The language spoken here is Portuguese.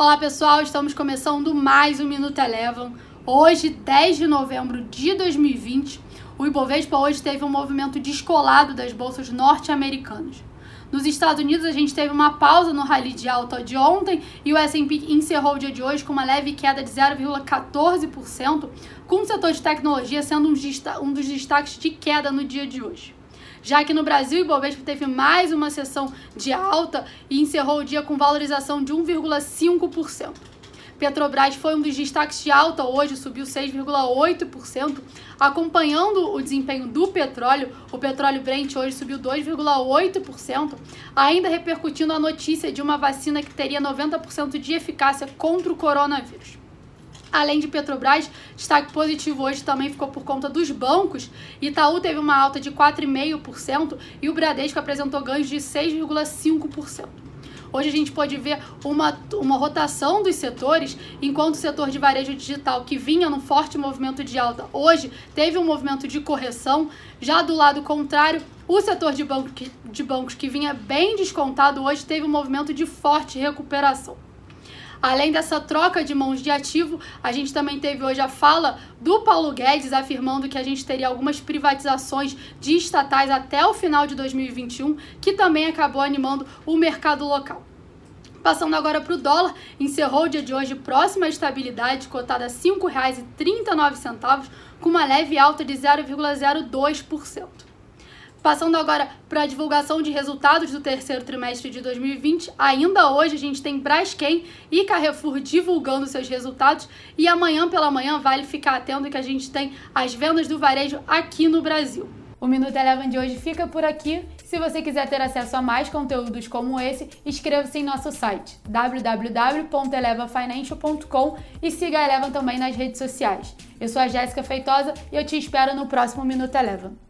Olá pessoal, estamos começando mais um Minuto Elevam. Hoje, 10 de novembro de 2020, o Ibovespa hoje teve um movimento descolado das bolsas norte-americanas. Nos Estados Unidos, a gente teve uma pausa no rally de alta de ontem e o S&P encerrou o dia de hoje com uma leve queda de 0,14%, com o setor de tecnologia sendo um dos destaques de queda no dia de hoje. Já que no Brasil, o Ibovespa teve mais uma sessão de alta e encerrou o dia com valorização de 1,5%. Petrobras foi um dos destaques de alta hoje, subiu 6,8%, acompanhando o desempenho do petróleo. O petróleo Brent hoje subiu 2,8%, ainda repercutindo a notícia de uma vacina que teria 90% de eficácia contra o coronavírus. Além de Petrobras, destaque positivo hoje também ficou por conta dos bancos. Itaú teve uma alta de 4,5% e o Bradesco apresentou ganhos de 6,5%. Hoje a gente pode ver uma, uma rotação dos setores, enquanto o setor de varejo digital, que vinha num forte movimento de alta, hoje teve um movimento de correção. Já do lado contrário, o setor de, banco, de bancos, que vinha bem descontado, hoje teve um movimento de forte recuperação. Além dessa troca de mãos de ativo, a gente também teve hoje a fala do Paulo Guedes afirmando que a gente teria algumas privatizações de estatais até o final de 2021, que também acabou animando o mercado local. Passando agora para o dólar, encerrou o dia de hoje próxima à estabilidade, cotada a R$ 5,39, com uma leve alta de 0,02%. Passando agora para a divulgação de resultados do terceiro trimestre de 2020, ainda hoje a gente tem Braskem e Carrefour divulgando seus resultados e amanhã pela manhã vale ficar atento que a gente tem as vendas do varejo aqui no Brasil. O Minuto Eleven de hoje fica por aqui. Se você quiser ter acesso a mais conteúdos como esse, inscreva-se em nosso site www.elevafinancial.com e siga a Eleven também nas redes sociais. Eu sou a Jéssica Feitosa e eu te espero no próximo Minuto Eleven.